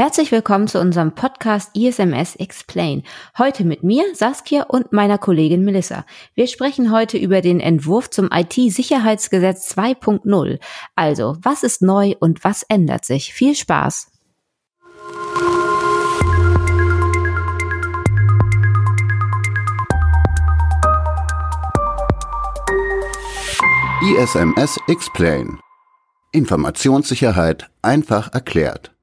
Herzlich willkommen zu unserem Podcast ISMS Explain. Heute mit mir, Saskia und meiner Kollegin Melissa. Wir sprechen heute über den Entwurf zum IT-Sicherheitsgesetz 2.0. Also, was ist neu und was ändert sich? Viel Spaß! ISMS Explain. Informationssicherheit einfach erklärt.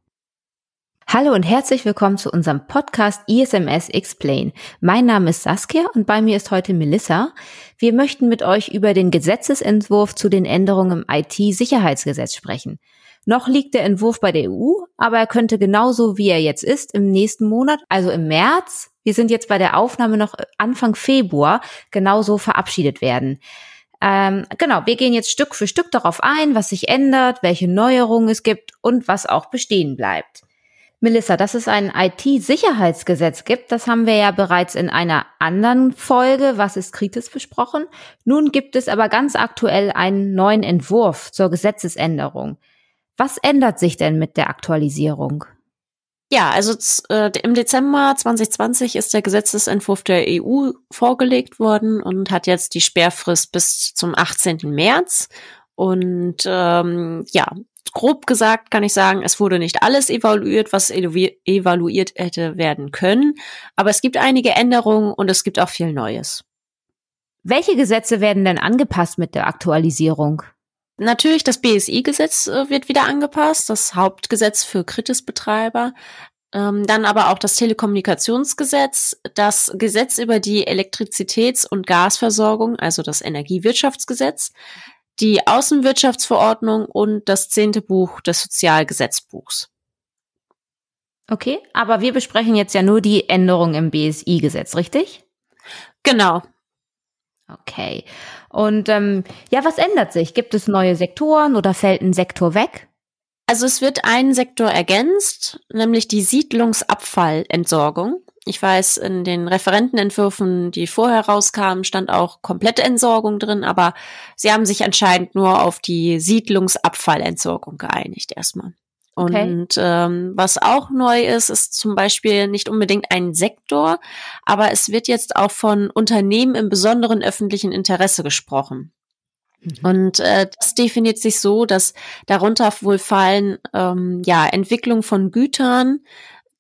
Hallo und herzlich willkommen zu unserem Podcast ISMS Explain. Mein Name ist Saskia und bei mir ist heute Melissa. Wir möchten mit euch über den Gesetzesentwurf zu den Änderungen im IT-Sicherheitsgesetz sprechen. Noch liegt der Entwurf bei der EU, aber er könnte genauso wie er jetzt ist im nächsten Monat, also im März, wir sind jetzt bei der Aufnahme noch Anfang Februar, genauso verabschiedet werden. Ähm, genau, wir gehen jetzt Stück für Stück darauf ein, was sich ändert, welche Neuerungen es gibt und was auch bestehen bleibt. Melissa, dass es ein IT-Sicherheitsgesetz gibt, das haben wir ja bereits in einer anderen Folge, was ist kritisch besprochen. Nun gibt es aber ganz aktuell einen neuen Entwurf zur Gesetzesänderung. Was ändert sich denn mit der Aktualisierung? Ja, also äh, im Dezember 2020 ist der Gesetzesentwurf der EU vorgelegt worden und hat jetzt die Sperrfrist bis zum 18. März. Und ähm, ja, grob gesagt kann ich sagen, es wurde nicht alles evaluiert, was evaluiert hätte werden können, aber es gibt einige Änderungen und es gibt auch viel Neues. Welche Gesetze werden denn angepasst mit der Aktualisierung? Natürlich, das BSI-Gesetz äh, wird wieder angepasst, das Hauptgesetz für Kritisbetreiber. Ähm, dann aber auch das Telekommunikationsgesetz, das Gesetz über die Elektrizitäts- und Gasversorgung, also das Energiewirtschaftsgesetz, die Außenwirtschaftsverordnung und das zehnte Buch des Sozialgesetzbuchs. Okay, aber wir besprechen jetzt ja nur die Änderung im BSI-Gesetz, richtig? Genau. Okay. Und ähm, ja, was ändert sich? Gibt es neue Sektoren oder fällt ein Sektor weg? Also es wird ein Sektor ergänzt, nämlich die Siedlungsabfallentsorgung. Ich weiß, in den Referentenentwürfen, die vorher rauskamen, stand auch komplette Entsorgung drin, aber sie haben sich anscheinend nur auf die Siedlungsabfallentsorgung geeinigt erstmal. Okay. Und ähm, was auch neu ist, ist zum Beispiel nicht unbedingt ein Sektor, aber es wird jetzt auch von Unternehmen im besonderen öffentlichen Interesse gesprochen. Mhm. Und äh, das definiert sich so, dass darunter wohl fallen ähm, ja Entwicklung von Gütern,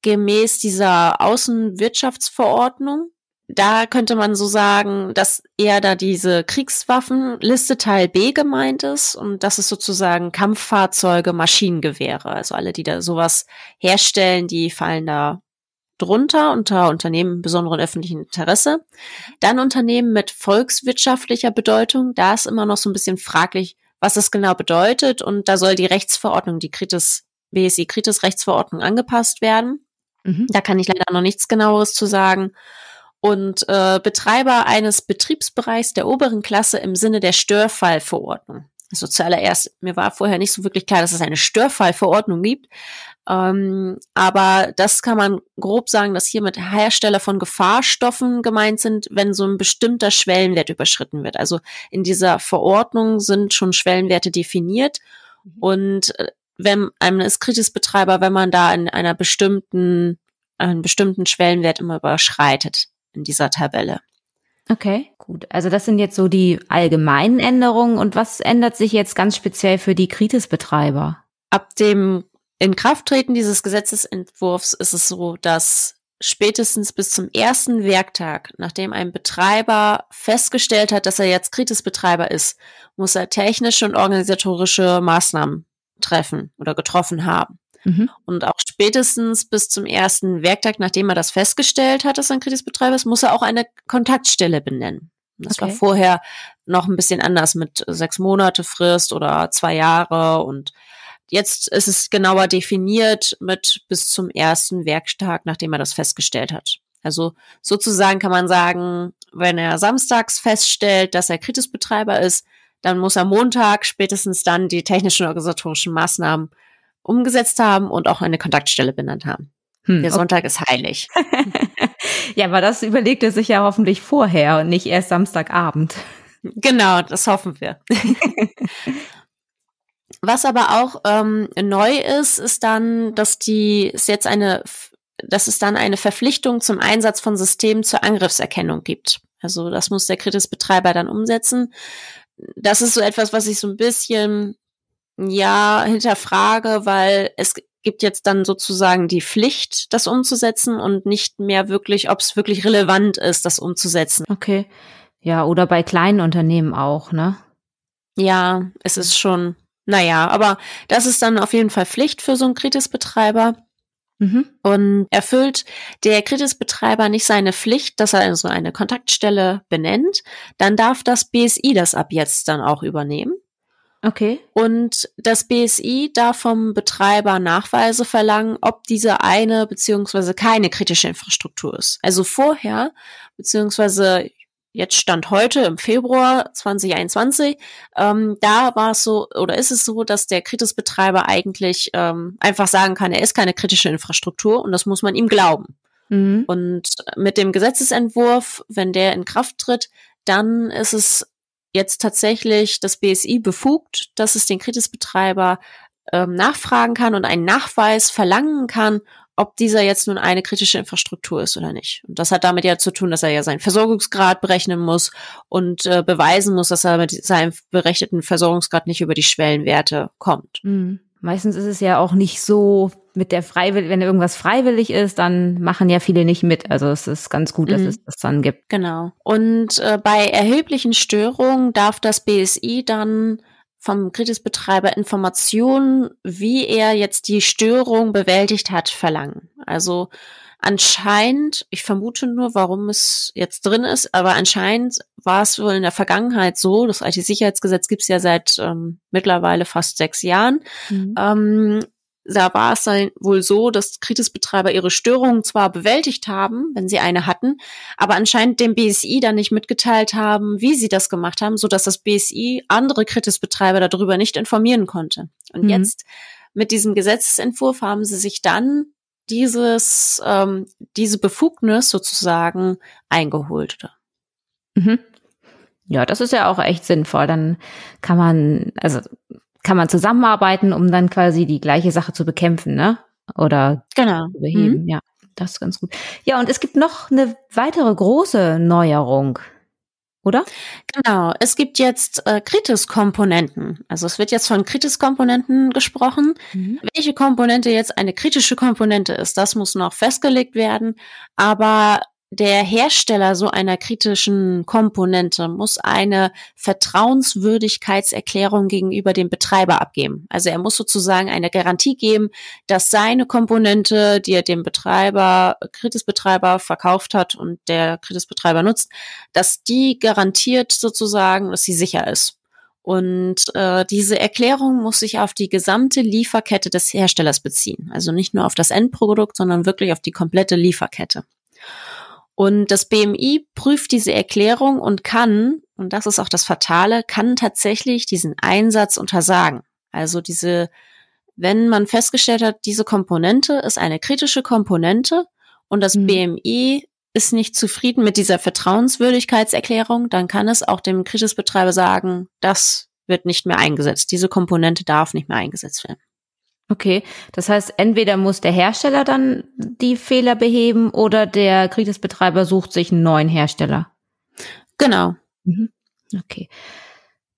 gemäß dieser Außenwirtschaftsverordnung. Da könnte man so sagen, dass eher da diese Kriegswaffenliste Teil B gemeint ist und das ist sozusagen Kampffahrzeuge, Maschinengewehre. Also alle, die da sowas herstellen, die fallen da drunter unter Unternehmen besonderen öffentlichen Interesse. Dann Unternehmen mit volkswirtschaftlicher Bedeutung. Da ist immer noch so ein bisschen fraglich, was das genau bedeutet und da soll die Rechtsverordnung, die Kritis, BSI Kritis Rechtsverordnung angepasst werden. Mhm. Da kann ich leider noch nichts genaueres zu sagen. Und äh, Betreiber eines Betriebsbereichs der oberen Klasse im Sinne der Störfallverordnung. Also zuallererst, mir war vorher nicht so wirklich klar, dass es eine Störfallverordnung gibt. Ähm, aber das kann man grob sagen, dass hier mit Hersteller von Gefahrstoffen gemeint sind, wenn so ein bestimmter Schwellenwert überschritten wird. Also in dieser Verordnung sind schon Schwellenwerte definiert. Mhm. Und äh, wenn einem ist Kritisbetreiber, wenn man da in einer bestimmten, einen bestimmten Schwellenwert immer überschreitet in dieser Tabelle. Okay, gut. Also das sind jetzt so die allgemeinen Änderungen. Und was ändert sich jetzt ganz speziell für die Kritisbetreiber? Ab dem Inkrafttreten dieses Gesetzesentwurfs ist es so, dass spätestens bis zum ersten Werktag, nachdem ein Betreiber festgestellt hat, dass er jetzt Kritisbetreiber ist, muss er technische und organisatorische Maßnahmen treffen oder getroffen haben. Mhm. Und auch spätestens bis zum ersten Werktag, nachdem er das festgestellt hat, dass er ein Kreditbetreiber ist, muss er auch eine Kontaktstelle benennen. Das okay. war vorher noch ein bisschen anders mit sechs Monate Frist oder zwei Jahre und jetzt ist es genauer definiert mit bis zum ersten Werktag, nachdem er das festgestellt hat. Also sozusagen kann man sagen, wenn er samstags feststellt, dass er Kritisbetreiber ist, dann muss er Montag spätestens dann die technischen organisatorischen Maßnahmen umgesetzt haben und auch eine Kontaktstelle benannt haben. Hm, Der Sonntag okay. ist heilig. ja, aber das überlegt er sich ja hoffentlich vorher und nicht erst Samstagabend. Genau, das hoffen wir. Was aber auch ähm, neu ist, ist dann, dass die ist jetzt eine, dass es dann eine Verpflichtung zum Einsatz von Systemen zur Angriffserkennung gibt. Also das muss der Kritis-Betreiber dann umsetzen. Das ist so etwas, was ich so ein bisschen ja hinterfrage, weil es gibt jetzt dann sozusagen die Pflicht, das umzusetzen und nicht mehr wirklich, ob es wirklich relevant ist, das umzusetzen. Okay. Ja, oder bei kleinen Unternehmen auch, ne? Ja, es ist schon, naja, aber das ist dann auf jeden Fall Pflicht für so einen Kritis-Betreiber. Mhm. Und erfüllt der Kritis-Betreiber nicht seine Pflicht, dass er also eine Kontaktstelle benennt, dann darf das BSI das ab jetzt dann auch übernehmen. Okay. Und das BSI darf vom Betreiber Nachweise verlangen, ob diese eine beziehungsweise keine kritische Infrastruktur ist. Also vorher, beziehungsweise jetzt stand heute im Februar 2021, ähm, da war es so oder ist es so, dass der Kritis-Betreiber eigentlich ähm, einfach sagen kann, er ist keine kritische Infrastruktur und das muss man ihm glauben. Mhm. Und mit dem Gesetzesentwurf, wenn der in Kraft tritt, dann ist es jetzt tatsächlich das BSI befugt, dass es den Kritisbetreiber ähm, nachfragen kann und einen Nachweis verlangen kann, ob dieser jetzt nun eine kritische Infrastruktur ist oder nicht. Und das hat damit ja zu tun, dass er ja seinen Versorgungsgrad berechnen muss und äh, beweisen muss, dass er mit seinem berechneten Versorgungsgrad nicht über die Schwellenwerte kommt. Mhm. Meistens ist es ja auch nicht so mit der freiwillig, wenn irgendwas freiwillig ist, dann machen ja viele nicht mit. Also es ist ganz gut, dass mhm. es das dann gibt. Genau. Und äh, bei erheblichen Störungen darf das BSI dann vom Kritisbetreiber Informationen, wie er jetzt die Störung bewältigt hat, verlangen. Also anscheinend, ich vermute nur, warum es jetzt drin ist, aber anscheinend war es wohl in der Vergangenheit so, das IT-Sicherheitsgesetz gibt es ja seit ähm, mittlerweile fast sechs Jahren, mhm. ähm, da war es dann wohl so, dass Kritisbetreiber ihre Störungen zwar bewältigt haben, wenn sie eine hatten, aber anscheinend dem BSI dann nicht mitgeteilt haben, wie sie das gemacht haben, so dass das BSI andere Kritisbetreiber darüber nicht informieren konnte. Und mhm. jetzt mit diesem Gesetzesentwurf haben sie sich dann dieses, ähm, diese Befugnis sozusagen eingeholt. Mhm. Ja, das ist ja auch echt sinnvoll. Dann kann man, also kann man zusammenarbeiten, um dann quasi die gleiche Sache zu bekämpfen, ne? Oder genau. zu beheben. Mhm. Ja, das ist ganz gut. Ja, und es gibt noch eine weitere große Neuerung oder? Genau, es gibt jetzt äh, Kritis-Komponenten. Also es wird jetzt von Kritis-Komponenten gesprochen. Mhm. Welche Komponente jetzt eine kritische Komponente ist, das muss noch festgelegt werden. Aber der Hersteller so einer kritischen Komponente muss eine Vertrauenswürdigkeitserklärung gegenüber dem Betreiber abgeben. Also er muss sozusagen eine Garantie geben, dass seine Komponente, die er dem Betreiber, Kritisbetreiber verkauft hat und der Kritisbetreiber nutzt, dass die garantiert sozusagen, dass sie sicher ist. Und äh, diese Erklärung muss sich auf die gesamte Lieferkette des Herstellers beziehen. Also nicht nur auf das Endprodukt, sondern wirklich auf die komplette Lieferkette. Und das BMI prüft diese Erklärung und kann, und das ist auch das Fatale, kann tatsächlich diesen Einsatz untersagen. Also diese, wenn man festgestellt hat, diese Komponente ist eine kritische Komponente und das mhm. BMI ist nicht zufrieden mit dieser Vertrauenswürdigkeitserklärung, dann kann es auch dem Kritisbetreiber sagen, das wird nicht mehr eingesetzt. Diese Komponente darf nicht mehr eingesetzt werden. Okay, das heißt, entweder muss der Hersteller dann die Fehler beheben oder der Kritisbetreiber sucht sich einen neuen Hersteller. Genau. Mhm. Okay,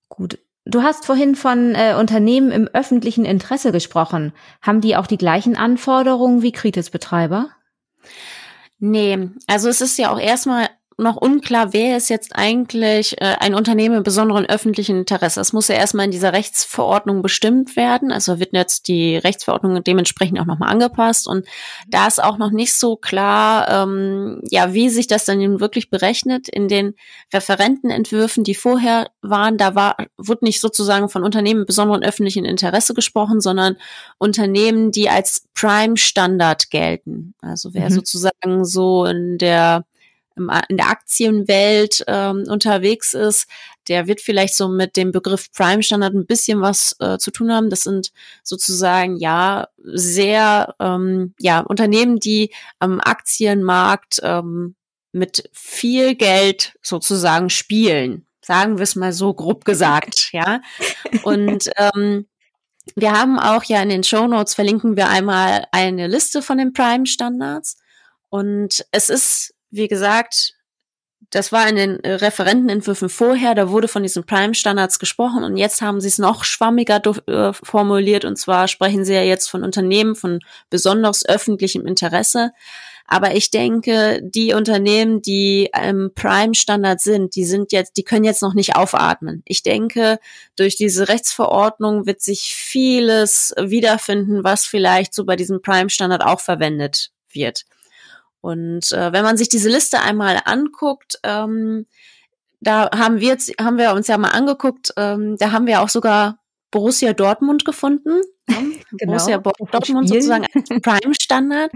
gut. Du hast vorhin von äh, Unternehmen im öffentlichen Interesse gesprochen. Haben die auch die gleichen Anforderungen wie Kritisbetreiber? Nee, also es ist ja auch erstmal noch unklar, wer ist jetzt eigentlich äh, ein Unternehmen im besonderen öffentlichen Interesse. Das muss ja erstmal in dieser Rechtsverordnung bestimmt werden. Also wird jetzt die Rechtsverordnung dementsprechend auch nochmal angepasst. Und da ist auch noch nicht so klar, ähm, ja, wie sich das dann nun wirklich berechnet. In den Referentenentwürfen, die vorher waren, da war, wurde nicht sozusagen von Unternehmen im besonderen öffentlichen Interesse gesprochen, sondern Unternehmen, die als Prime-Standard gelten. Also wer mhm. sozusagen so in der in der Aktienwelt ähm, unterwegs ist, der wird vielleicht so mit dem Begriff Prime Standard ein bisschen was äh, zu tun haben. Das sind sozusagen ja sehr ähm, ja Unternehmen, die am Aktienmarkt ähm, mit viel Geld sozusagen spielen. Sagen wir es mal so grob gesagt, ja. Und ähm, Wir haben auch ja in den Show Notes verlinken wir einmal eine Liste von den Prime Standards. Und es ist, wie gesagt, das war in den Referentenentwürfen vorher, da wurde von diesen Prime-Standards gesprochen und jetzt haben sie es noch schwammiger äh, formuliert und zwar sprechen sie ja jetzt von Unternehmen von besonders öffentlichem Interesse. Aber ich denke, die Unternehmen, die im Prime-Standard sind, die sind jetzt, die können jetzt noch nicht aufatmen. Ich denke, durch diese Rechtsverordnung wird sich vieles wiederfinden, was vielleicht so bei diesem Prime-Standard auch verwendet wird. Und äh, wenn man sich diese Liste einmal anguckt, ähm, da haben wir jetzt, haben wir uns ja mal angeguckt, ähm, da haben wir auch sogar Borussia Dortmund gefunden. genau. Borussia Dortmund sozusagen als Prime-Standard.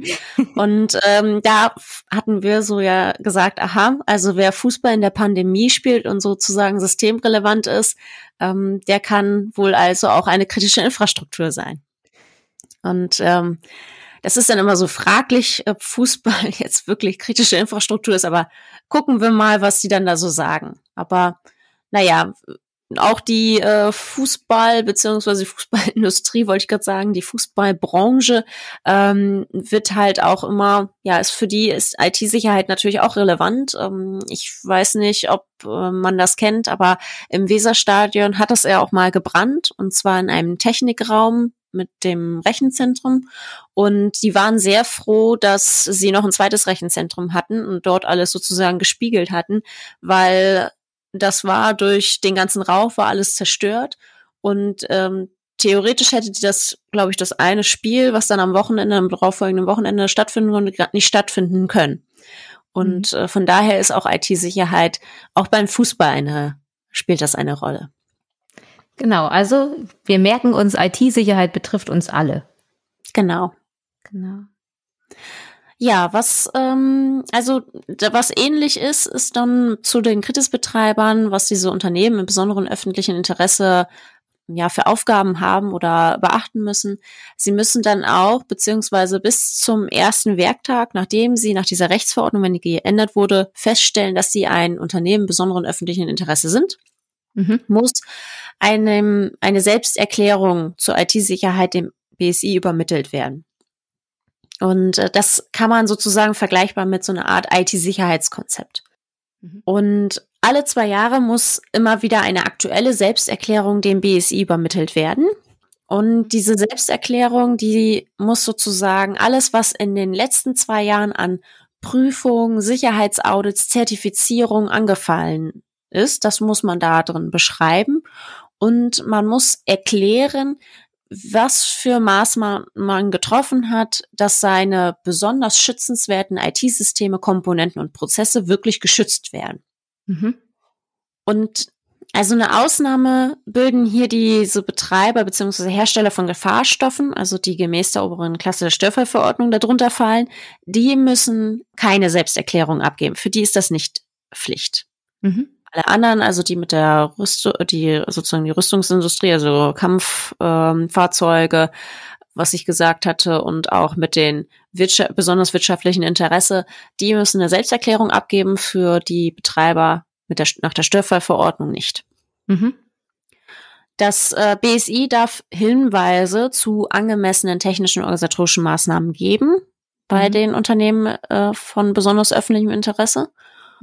Und ähm, da hatten wir so ja gesagt, aha, also wer Fußball in der Pandemie spielt und sozusagen systemrelevant ist, ähm, der kann wohl also auch eine kritische Infrastruktur sein. Und ähm, das ist dann immer so fraglich, ob Fußball jetzt wirklich kritische Infrastruktur ist, aber gucken wir mal, was die dann da so sagen. Aber naja, auch die äh, Fußball- beziehungsweise Fußballindustrie, wollte ich gerade sagen, die Fußballbranche ähm, wird halt auch immer, ja, ist für die ist IT-Sicherheit natürlich auch relevant. Ähm, ich weiß nicht, ob äh, man das kennt, aber im Weserstadion hat das ja auch mal gebrannt und zwar in einem Technikraum mit dem Rechenzentrum und die waren sehr froh, dass sie noch ein zweites Rechenzentrum hatten und dort alles sozusagen gespiegelt hatten, weil das war durch den ganzen Rauch war alles zerstört und ähm, theoretisch hätte die das, glaube ich, das eine Spiel, was dann am Wochenende, am darauffolgenden Wochenende stattfinden konnte, nicht stattfinden können. Und mhm. äh, von daher ist auch IT-Sicherheit auch beim Fußball eine, spielt das eine Rolle. Genau, also wir merken uns, IT-Sicherheit betrifft uns alle. Genau. Genau. Ja, was ähm, also was ähnlich ist, ist dann zu den Kritisbetreibern, was diese Unternehmen im besonderen öffentlichen Interesse ja für Aufgaben haben oder beachten müssen. Sie müssen dann auch beziehungsweise bis zum ersten Werktag, nachdem sie nach dieser Rechtsverordnung, wenn die geändert wurde, feststellen, dass sie ein Unternehmen besonderen öffentlichen Interesse sind, mhm. muss einem eine Selbsterklärung zur IT-Sicherheit dem BSI übermittelt werden. Und äh, das kann man sozusagen vergleichbar mit so einer Art IT-Sicherheitskonzept. Mhm. Und alle zwei Jahre muss immer wieder eine aktuelle Selbsterklärung dem BSI übermittelt werden. Und diese Selbsterklärung, die muss sozusagen alles, was in den letzten zwei Jahren an Prüfungen, Sicherheitsaudits, Zertifizierung angefallen ist, das muss man da drin beschreiben. Und man muss erklären, was für Maßnahmen man getroffen hat, dass seine besonders schützenswerten IT-Systeme, Komponenten und Prozesse wirklich geschützt werden. Mhm. Und also eine Ausnahme bilden hier diese Betreiber bzw. Hersteller von Gefahrstoffen, also die gemäß der oberen Klasse der Störfallverordnung darunter fallen, die müssen keine Selbsterklärung abgeben. Für die ist das nicht Pflicht. Mhm alle anderen, also die mit der Rüstung, die sozusagen die Rüstungsindustrie, also Kampffahrzeuge, ähm, was ich gesagt hatte, und auch mit den Wirtschaft, besonders wirtschaftlichen Interesse, die müssen eine Selbsterklärung abgeben für die Betreiber mit der, nach der Störfallverordnung nicht. Mhm. Das äh, BSI darf Hinweise zu angemessenen technischen und organisatorischen Maßnahmen geben bei mhm. den Unternehmen äh, von besonders öffentlichem Interesse.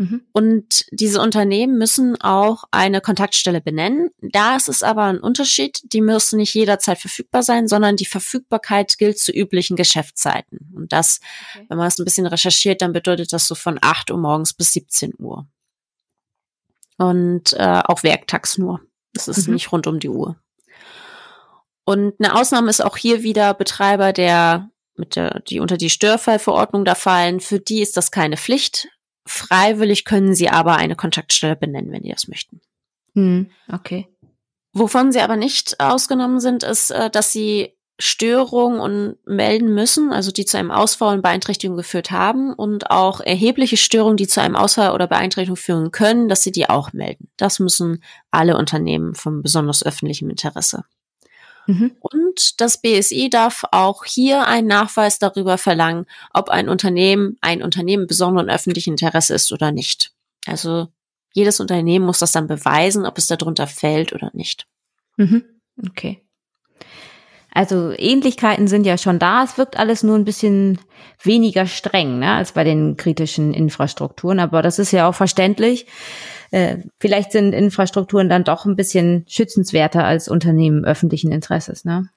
Mhm. Und diese Unternehmen müssen auch eine Kontaktstelle benennen. Da ist es aber ein Unterschied. Die müssen nicht jederzeit verfügbar sein, sondern die Verfügbarkeit gilt zu üblichen Geschäftszeiten. Und das, okay. wenn man es ein bisschen recherchiert, dann bedeutet das so von 8 Uhr morgens bis 17 Uhr. Und äh, auch werktags nur. Das ist mhm. nicht rund um die Uhr. Und eine Ausnahme ist auch hier wieder Betreiber, der mit der, die unter die Störfallverordnung da fallen. Für die ist das keine Pflicht. Freiwillig können sie aber eine Kontaktstelle benennen, wenn die das möchten. Hm, okay. Wovon sie aber nicht ausgenommen sind, ist, äh, dass sie Störungen und melden müssen, also die zu einem Ausfall und Beeinträchtigung geführt haben und auch erhebliche Störungen, die zu einem Ausfall oder Beeinträchtigung führen können, dass sie die auch melden. Das müssen alle Unternehmen von besonders öffentlichem Interesse. Mhm. Und das BSI darf auch hier einen Nachweis darüber verlangen, ob ein Unternehmen ein Unternehmen besonderen öffentlichen Interesse ist oder nicht. Also jedes Unternehmen muss das dann beweisen, ob es darunter fällt oder nicht. Mhm. Okay. Also Ähnlichkeiten sind ja schon da. Es wirkt alles nur ein bisschen weniger streng ne, als bei den kritischen Infrastrukturen. Aber das ist ja auch verständlich. Äh, vielleicht sind Infrastrukturen dann doch ein bisschen schützenswerter als Unternehmen öffentlichen Interesses. Ne?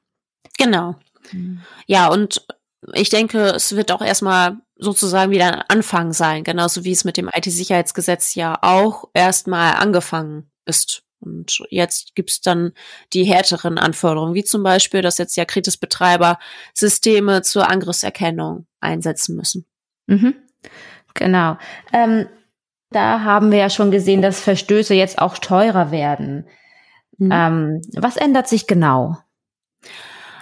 Genau. Mhm. Ja, und ich denke, es wird auch erstmal sozusagen wieder ein Anfang sein, genauso wie es mit dem IT-Sicherheitsgesetz ja auch erstmal angefangen ist. Und jetzt gibt's dann die härteren Anforderungen, wie zum Beispiel, dass jetzt ja Kritisbetreiber Systeme zur Angriffserkennung einsetzen müssen. Mhm. Genau. Ähm, da haben wir ja schon gesehen, dass Verstöße jetzt auch teurer werden. Mhm. Ähm, was ändert sich genau?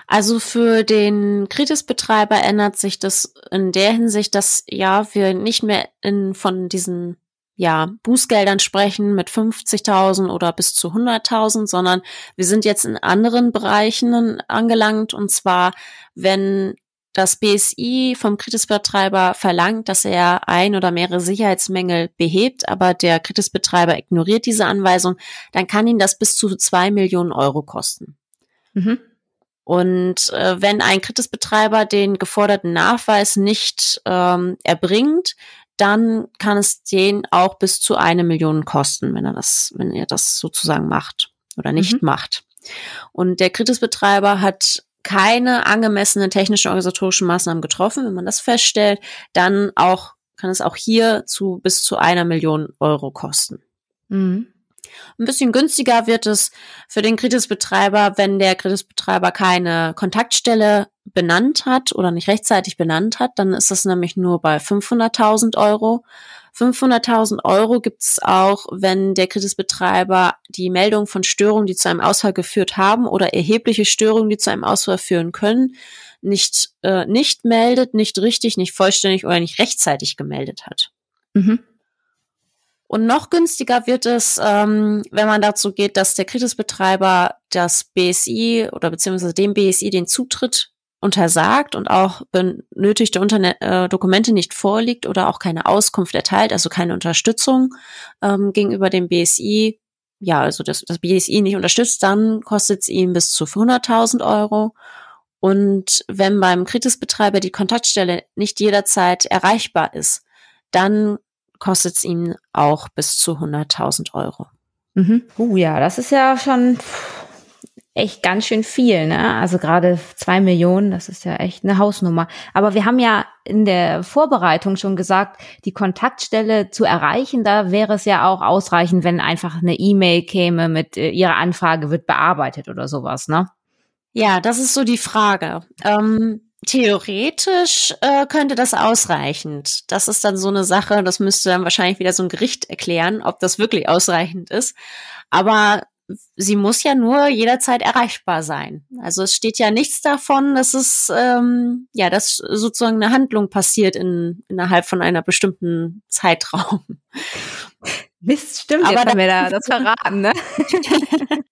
Also für den Kritisbetreiber ändert sich das in der Hinsicht, dass ja wir nicht mehr in, von diesen ja, Bußgeldern sprechen mit 50.000 oder bis zu 100.000, sondern wir sind jetzt in anderen Bereichen angelangt und zwar, wenn das BSI vom Kritisbetreiber verlangt, dass er ein oder mehrere Sicherheitsmängel behebt, aber der Kritisbetreiber ignoriert diese Anweisung, dann kann ihn das bis zu zwei Millionen Euro kosten. Mhm. Und äh, wenn ein Kritisbetreiber den geforderten Nachweis nicht ähm, erbringt, dann kann es den auch bis zu eine Million kosten, wenn er das, wenn er das sozusagen macht oder nicht mhm. macht. Und der Kritisbetreiber hat keine angemessenen technischen organisatorischen Maßnahmen getroffen. Wenn man das feststellt, dann auch kann es auch hier zu bis zu einer Million Euro kosten. Mhm. Ein bisschen günstiger wird es für den Kritisbetreiber, wenn der Kritisbetreiber keine Kontaktstelle benannt hat oder nicht rechtzeitig benannt hat. Dann ist es nämlich nur bei 500.000 Euro. 500.000 Euro gibt es auch, wenn der Kritisbetreiber die Meldung von Störungen, die zu einem Ausfall geführt haben oder erhebliche Störungen, die zu einem Ausfall führen können, nicht, äh, nicht meldet, nicht richtig, nicht vollständig oder nicht rechtzeitig gemeldet hat. Mhm. Und noch günstiger wird es, ähm, wenn man dazu geht, dass der Kritisbetreiber das BSI oder beziehungsweise dem BSI den Zutritt untersagt und auch benötigte Unterne äh, Dokumente nicht vorliegt oder auch keine Auskunft erteilt, also keine Unterstützung ähm, gegenüber dem BSI, ja, also das, das BSI nicht unterstützt, dann kostet es ihm bis zu 100.000 Euro. Und wenn beim Kritisbetreiber die Kontaktstelle nicht jederzeit erreichbar ist, dann kostet es ihn auch bis zu 100.000 Euro. Mhm. Uh, ja, das ist ja schon echt ganz schön viel, ne? Also gerade zwei Millionen, das ist ja echt eine Hausnummer. Aber wir haben ja in der Vorbereitung schon gesagt, die Kontaktstelle zu erreichen, da wäre es ja auch ausreichend, wenn einfach eine E-Mail käme mit äh, Ihre Anfrage wird bearbeitet oder sowas, ne? Ja, das ist so die Frage. Ähm, Theoretisch äh, könnte das ausreichend. Das ist dann so eine Sache, das müsste dann wahrscheinlich wieder so ein Gericht erklären, ob das wirklich ausreichend ist. Aber sie muss ja nur jederzeit erreichbar sein. Also es steht ja nichts davon, dass es ähm, ja, dass sozusagen eine Handlung passiert in, innerhalb von einer bestimmten Zeitraum. Mist, stimmt, Aber jetzt haben wir da das verraten, ne?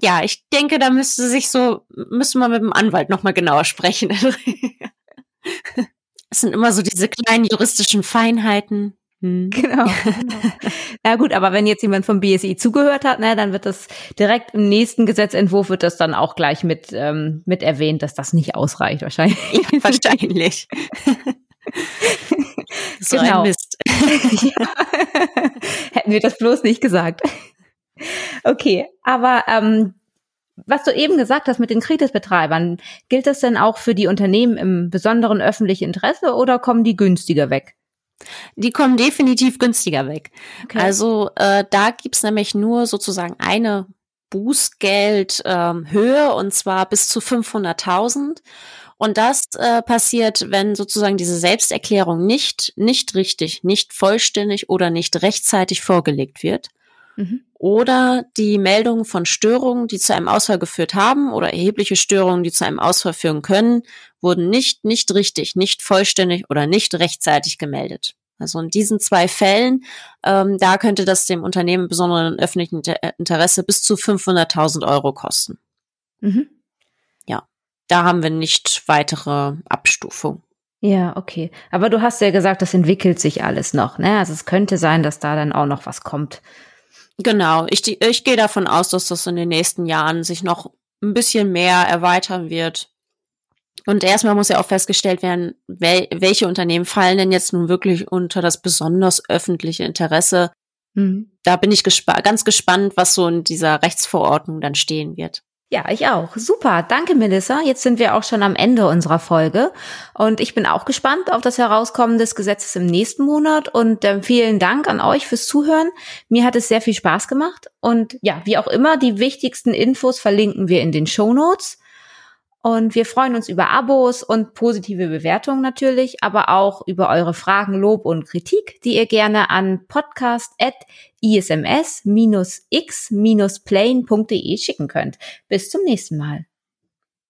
ja, ich denke, da müsste sich so, müsste man mit dem Anwalt nochmal genauer sprechen. Es sind immer so diese kleinen juristischen Feinheiten. Hm. Genau. ja gut, aber wenn jetzt jemand vom BSI zugehört hat, ne, dann wird das direkt im nächsten Gesetzentwurf wird das dann auch gleich mit ähm, mit erwähnt, dass das nicht ausreicht wahrscheinlich. Ja, wahrscheinlich. so genau. Mist. ja. Hätten wir das bloß nicht gesagt. Okay, aber ähm, was du eben gesagt hast mit den Kritisbetreibern, gilt das denn auch für die Unternehmen im besonderen öffentlichen Interesse oder kommen die günstiger weg? Die kommen definitiv günstiger weg. Okay. Also äh, da gibt's nämlich nur sozusagen eine Bußgeldhöhe ähm, und zwar bis zu 500.000. Und das äh, passiert, wenn sozusagen diese Selbsterklärung nicht, nicht richtig, nicht vollständig oder nicht rechtzeitig vorgelegt wird. Mhm. Oder die Meldung von Störungen, die zu einem Ausfall geführt haben oder erhebliche Störungen, die zu einem Ausfall führen können, wurden nicht, nicht richtig, nicht vollständig oder nicht rechtzeitig gemeldet. Also in diesen zwei Fällen, ähm, da könnte das dem Unternehmen besonderen öffentlichen Interesse bis zu 500.000 Euro kosten. Mhm. Ja, da haben wir nicht weitere Abstufung. Ja, okay. Aber du hast ja gesagt, das entwickelt sich alles noch. Ne? Also es könnte sein, dass da dann auch noch was kommt. Genau, ich, ich gehe davon aus, dass das in den nächsten Jahren sich noch ein bisschen mehr erweitern wird. Und erstmal muss ja auch festgestellt werden, wel welche Unternehmen fallen denn jetzt nun wirklich unter das besonders öffentliche Interesse. Mhm. Da bin ich gespa ganz gespannt, was so in dieser Rechtsverordnung dann stehen wird. Ja, ich auch. Super. Danke, Melissa. Jetzt sind wir auch schon am Ende unserer Folge. Und ich bin auch gespannt auf das Herauskommen des Gesetzes im nächsten Monat. Und äh, vielen Dank an euch fürs Zuhören. Mir hat es sehr viel Spaß gemacht. Und ja, wie auch immer, die wichtigsten Infos verlinken wir in den Show Notes. Und wir freuen uns über Abos und positive Bewertungen natürlich, aber auch über eure Fragen, Lob und Kritik, die ihr gerne an podcast.isms-x-plane.de schicken könnt. Bis zum nächsten Mal.